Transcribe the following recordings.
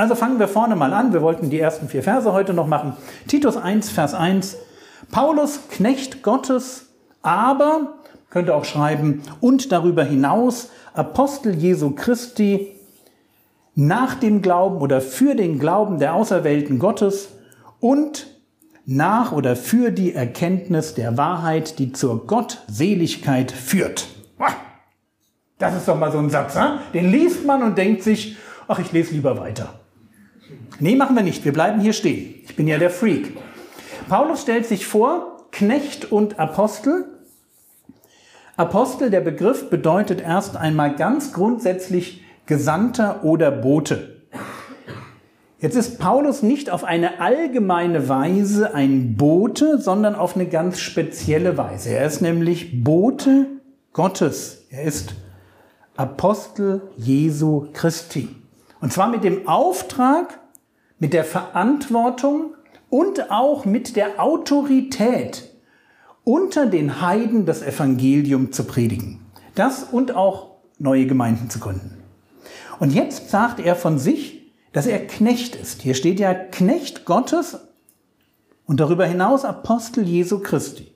Also fangen wir vorne mal an. Wir wollten die ersten vier Verse heute noch machen. Titus 1, Vers 1. Paulus, Knecht Gottes, aber, könnte auch schreiben, und darüber hinaus Apostel Jesu Christi, nach dem Glauben oder für den Glauben der Auserwählten Gottes und nach oder für die Erkenntnis der Wahrheit, die zur Gottseligkeit führt. Das ist doch mal so ein Satz, den liest man und denkt sich, ach, ich lese lieber weiter. Nee, machen wir nicht. Wir bleiben hier stehen. Ich bin ja der Freak. Paulus stellt sich vor, Knecht und Apostel. Apostel, der Begriff bedeutet erst einmal ganz grundsätzlich Gesandter oder Bote. Jetzt ist Paulus nicht auf eine allgemeine Weise ein Bote, sondern auf eine ganz spezielle Weise. Er ist nämlich Bote Gottes. Er ist Apostel Jesu Christi. Und zwar mit dem Auftrag, mit der Verantwortung und auch mit der Autorität, unter den Heiden das Evangelium zu predigen. Das und auch neue Gemeinden zu gründen. Und jetzt sagt er von sich, dass er Knecht ist. Hier steht ja Knecht Gottes und darüber hinaus Apostel Jesu Christi.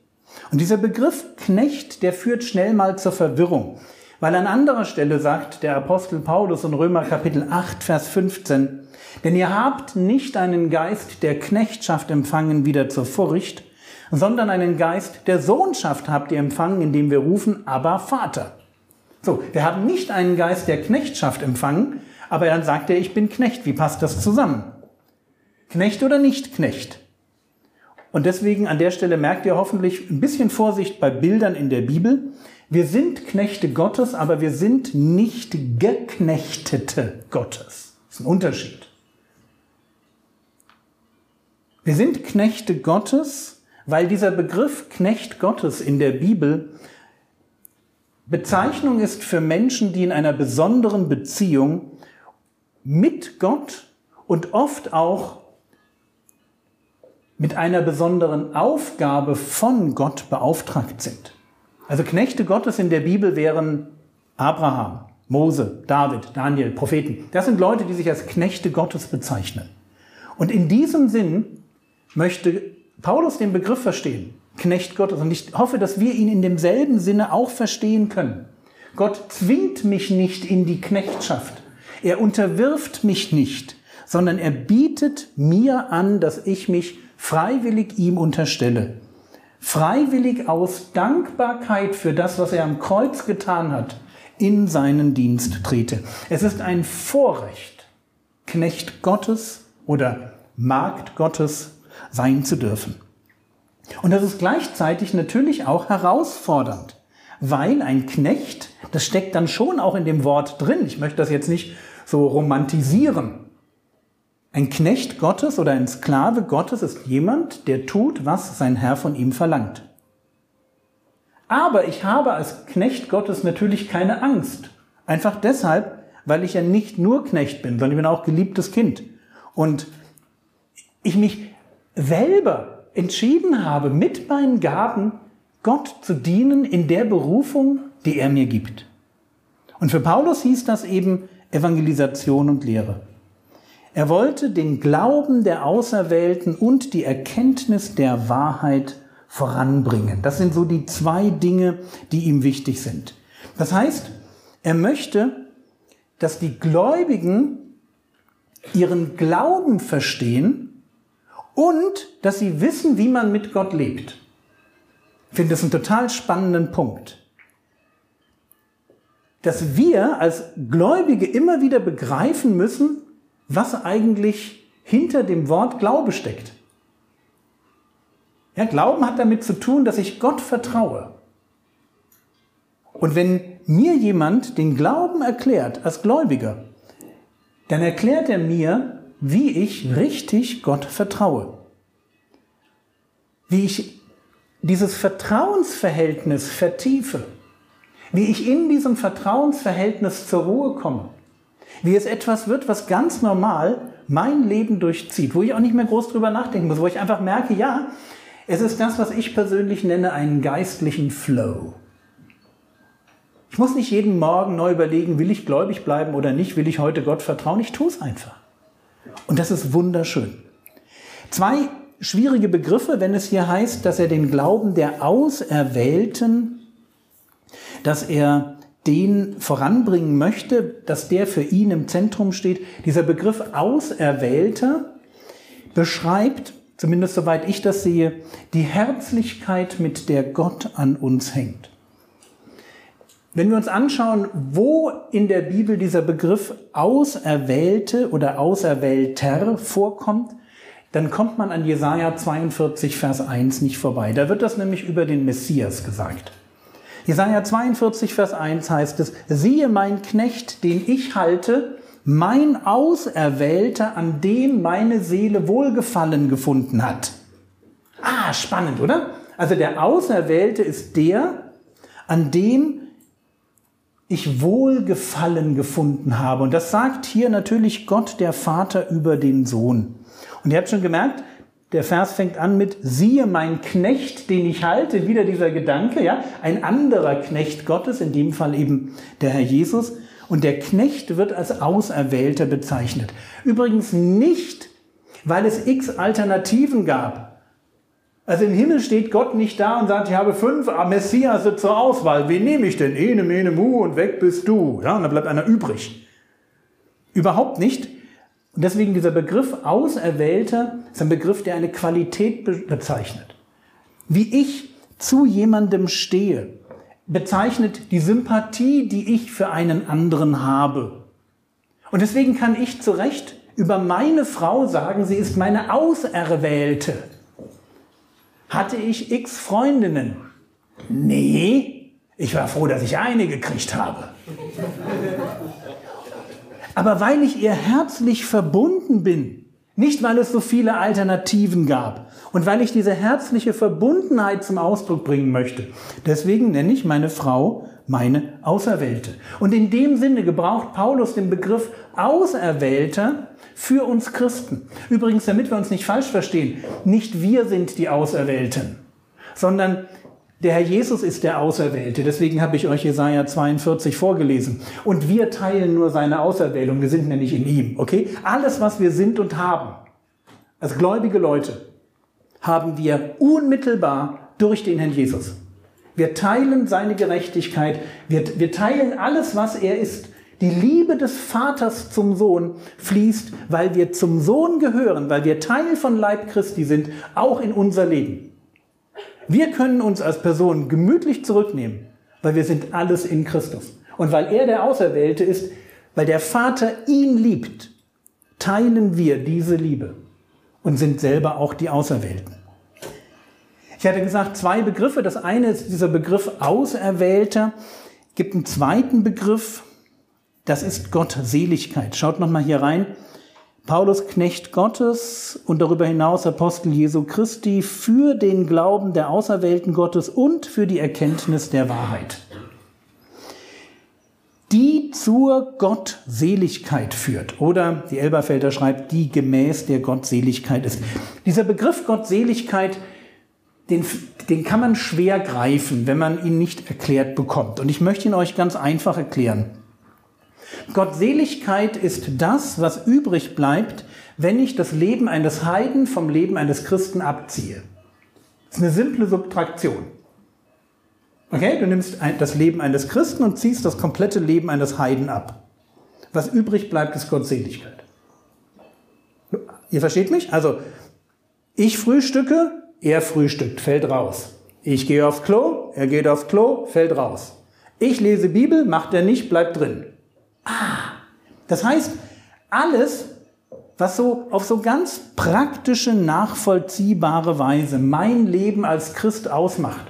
Und dieser Begriff Knecht, der führt schnell mal zur Verwirrung. Weil an anderer Stelle sagt der Apostel Paulus in Römer Kapitel 8, Vers 15, denn ihr habt nicht einen Geist der Knechtschaft empfangen wieder zur Furcht, sondern einen Geist der Sohnschaft habt ihr empfangen, indem wir rufen, aber Vater. So, wir haben nicht einen Geist der Knechtschaft empfangen, aber dann sagt er, ich bin Knecht. Wie passt das zusammen? Knecht oder nicht Knecht? Und deswegen an der Stelle merkt ihr hoffentlich ein bisschen Vorsicht bei Bildern in der Bibel. Wir sind Knechte Gottes, aber wir sind nicht Geknechtete Gottes. Das ist ein Unterschied. Wir sind Knechte Gottes, weil dieser Begriff Knecht Gottes in der Bibel Bezeichnung ist für Menschen, die in einer besonderen Beziehung mit Gott und oft auch mit einer besonderen Aufgabe von Gott beauftragt sind. Also Knechte Gottes in der Bibel wären Abraham, Mose, David, Daniel, Propheten. Das sind Leute, die sich als Knechte Gottes bezeichnen. Und in diesem Sinn möchte Paulus den Begriff verstehen, Knecht Gottes. Und ich hoffe, dass wir ihn in demselben Sinne auch verstehen können. Gott zwingt mich nicht in die Knechtschaft. Er unterwirft mich nicht, sondern er bietet mir an, dass ich mich freiwillig ihm unterstelle. Freiwillig aus Dankbarkeit für das, was er am Kreuz getan hat, in seinen Dienst trete. Es ist ein Vorrecht, Knecht Gottes oder Magd Gottes sein zu dürfen. Und das ist gleichzeitig natürlich auch herausfordernd, weil ein Knecht, das steckt dann schon auch in dem Wort drin. Ich möchte das jetzt nicht so romantisieren. Ein Knecht Gottes oder ein Sklave Gottes ist jemand, der tut, was sein Herr von ihm verlangt. Aber ich habe als Knecht Gottes natürlich keine Angst. Einfach deshalb, weil ich ja nicht nur Knecht bin, sondern ich bin auch geliebtes Kind. Und ich mich selber entschieden habe, mit meinen Gaben Gott zu dienen in der Berufung, die er mir gibt. Und für Paulus hieß das eben Evangelisation und Lehre. Er wollte den Glauben der Auserwählten und die Erkenntnis der Wahrheit voranbringen. Das sind so die zwei Dinge, die ihm wichtig sind. Das heißt, er möchte, dass die Gläubigen ihren Glauben verstehen und dass sie wissen, wie man mit Gott lebt. Ich finde das einen total spannenden Punkt. Dass wir als Gläubige immer wieder begreifen müssen, was eigentlich hinter dem Wort Glaube steckt. Ja, Glauben hat damit zu tun, dass ich Gott vertraue. Und wenn mir jemand den Glauben erklärt als Gläubiger, dann erklärt er mir, wie ich richtig Gott vertraue. Wie ich dieses Vertrauensverhältnis vertiefe. Wie ich in diesem Vertrauensverhältnis zur Ruhe komme. Wie es etwas wird, was ganz normal mein Leben durchzieht, wo ich auch nicht mehr groß drüber nachdenken muss, wo ich einfach merke, ja, es ist das, was ich persönlich nenne, einen geistlichen Flow. Ich muss nicht jeden Morgen neu überlegen, will ich gläubig bleiben oder nicht, will ich heute Gott vertrauen, ich tue es einfach. Und das ist wunderschön. Zwei schwierige Begriffe, wenn es hier heißt, dass er den Glauben der Auserwählten, dass er den voranbringen möchte, dass der für ihn im Zentrum steht. Dieser Begriff Auserwählter beschreibt, zumindest soweit ich das sehe, die Herzlichkeit, mit der Gott an uns hängt. Wenn wir uns anschauen, wo in der Bibel dieser Begriff Auserwählte oder Auserwählter vorkommt, dann kommt man an Jesaja 42, Vers 1 nicht vorbei. Da wird das nämlich über den Messias gesagt. Jesaja 42, Vers 1 heißt es, siehe mein Knecht, den ich halte, mein Auserwählter, an dem meine Seele Wohlgefallen gefunden hat. Ah, spannend, oder? Also der Auserwählte ist der, an dem ich Wohlgefallen gefunden habe. Und das sagt hier natürlich Gott, der Vater, über den Sohn. Und ihr habt schon gemerkt, der Vers fängt an mit, siehe mein Knecht, den ich halte, wieder dieser Gedanke, ja, ein anderer Knecht Gottes, in dem Fall eben der Herr Jesus. Und der Knecht wird als Auserwählter bezeichnet. Übrigens nicht, weil es x Alternativen gab. Also im Himmel steht Gott nicht da und sagt, ich habe fünf Messias zur Auswahl. Wen nehme ich denn? Ene, mene, mu und weg bist du. Ja, und dann bleibt einer übrig. Überhaupt nicht. Und deswegen dieser Begriff Auserwählter ist ein Begriff, der eine Qualität bezeichnet. Wie ich zu jemandem stehe, bezeichnet die Sympathie, die ich für einen anderen habe. Und deswegen kann ich zu Recht über meine Frau sagen, sie ist meine Auserwählte. Hatte ich x Freundinnen? Nee, ich war froh, dass ich eine gekriegt habe. Aber weil ich ihr herzlich verbunden bin, nicht weil es so viele Alternativen gab und weil ich diese herzliche Verbundenheit zum Ausdruck bringen möchte. Deswegen nenne ich meine Frau meine Auserwählte. Und in dem Sinne gebraucht Paulus den Begriff Auserwählter für uns Christen. Übrigens, damit wir uns nicht falsch verstehen, nicht wir sind die Auserwählten, sondern der Herr Jesus ist der Auserwählte, deswegen habe ich euch Jesaja 42 vorgelesen. Und wir teilen nur seine Auserwählung, wir sind nämlich in ihm, okay? Alles, was wir sind und haben, als gläubige Leute, haben wir unmittelbar durch den Herrn Jesus. Wir teilen seine Gerechtigkeit, wir, wir teilen alles, was er ist. Die Liebe des Vaters zum Sohn fließt, weil wir zum Sohn gehören, weil wir Teil von Leib Christi sind, auch in unser Leben. Wir können uns als Person gemütlich zurücknehmen, weil wir sind alles in Christus. Und weil er der Auserwählte ist, weil der Vater ihn liebt, teilen wir diese Liebe und sind selber auch die Auserwählten. Ich hatte gesagt, zwei Begriffe. Das eine ist dieser Begriff Auserwählter. Gibt einen zweiten Begriff, das ist Gottseligkeit. Schaut nochmal hier rein. Paulus Knecht Gottes und darüber hinaus Apostel Jesu Christi für den Glauben der Auserwählten Gottes und für die Erkenntnis der Wahrheit, die zur Gottseligkeit führt. Oder die Elberfelder schreibt, die gemäß der Gottseligkeit ist. Dieser Begriff Gottseligkeit, den, den kann man schwer greifen, wenn man ihn nicht erklärt bekommt. Und ich möchte ihn euch ganz einfach erklären. Gottseligkeit ist das, was übrig bleibt, wenn ich das Leben eines Heiden vom Leben eines Christen abziehe. Das ist eine simple Subtraktion. Okay, du nimmst das Leben eines Christen und ziehst das komplette Leben eines Heiden ab. Was übrig bleibt, ist Gottseligkeit. Ihr versteht mich? Also, ich frühstücke, er frühstückt, fällt raus. Ich gehe aufs Klo, er geht aufs Klo, fällt raus. Ich lese Bibel, macht er nicht, bleibt drin. Ah, das heißt, alles, was so auf so ganz praktische, nachvollziehbare Weise mein Leben als Christ ausmacht.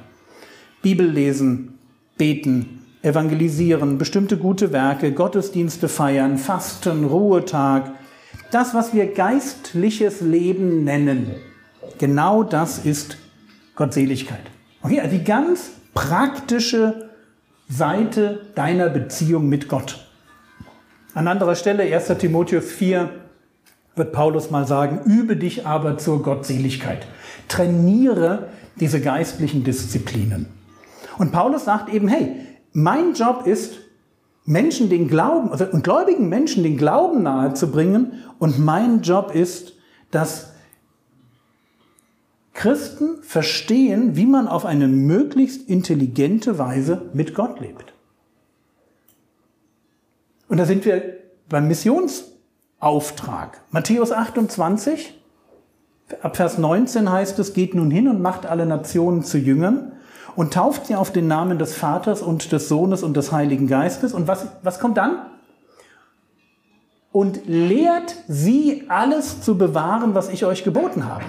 Bibel lesen, beten, evangelisieren, bestimmte gute Werke, Gottesdienste feiern, Fasten, Ruhetag, Das, was wir geistliches Leben nennen, genau das ist Gottseligkeit. Okay, also die ganz praktische Seite deiner Beziehung mit Gott. An anderer Stelle, 1. Timotheus 4, wird Paulus mal sagen, übe dich aber zur Gottseligkeit. Trainiere diese geistlichen Disziplinen. Und Paulus sagt eben, hey, mein Job ist, Menschen den Glauben, also und gläubigen Menschen den Glauben nahezubringen. Und mein Job ist, dass Christen verstehen, wie man auf eine möglichst intelligente Weise mit Gott lebt. Und da sind wir beim Missionsauftrag. Matthäus 28, ab Vers 19 heißt es, geht nun hin und macht alle Nationen zu Jüngern und tauft sie auf den Namen des Vaters und des Sohnes und des Heiligen Geistes. Und was, was kommt dann? Und lehrt sie alles zu bewahren, was ich euch geboten habe.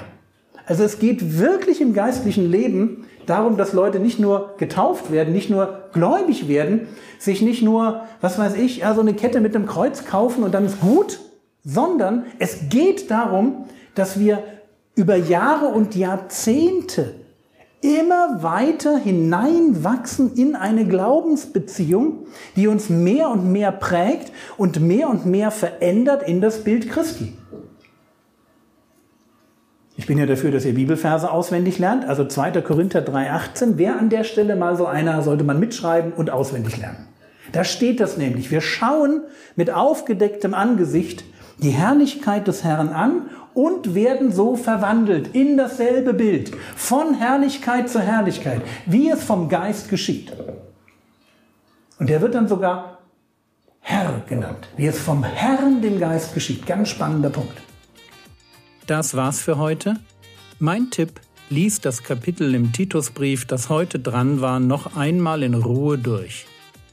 Also es geht wirklich im geistlichen Leben darum, dass Leute nicht nur getauft werden, nicht nur gläubig werden, sich nicht nur, was weiß ich, ja, so eine Kette mit einem Kreuz kaufen und dann ist gut, sondern es geht darum, dass wir über Jahre und Jahrzehnte immer weiter hineinwachsen in eine Glaubensbeziehung, die uns mehr und mehr prägt und mehr und mehr verändert in das Bild Christi. Ich bin ja dafür, dass ihr Bibelverse auswendig lernt, also 2. Korinther 3,18. Wer an der Stelle mal so einer, sollte man mitschreiben und auswendig lernen. Da steht das nämlich. Wir schauen mit aufgedecktem Angesicht die Herrlichkeit des Herrn an und werden so verwandelt in dasselbe Bild, von Herrlichkeit zu Herrlichkeit, wie es vom Geist geschieht. Und der wird dann sogar Herr genannt, wie es vom Herrn, dem Geist geschieht. Ganz spannender Punkt. Das war's für heute. Mein Tipp, lies das Kapitel im Titusbrief, das heute dran war, noch einmal in Ruhe durch.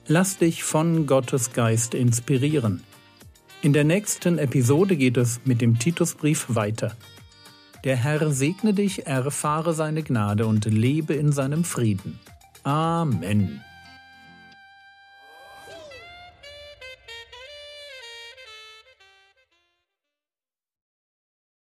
Lass dich von Gottes Geist inspirieren. In der nächsten Episode geht es mit dem Titusbrief weiter. Der Herr segne dich, erfahre seine Gnade und lebe in seinem Frieden. Amen.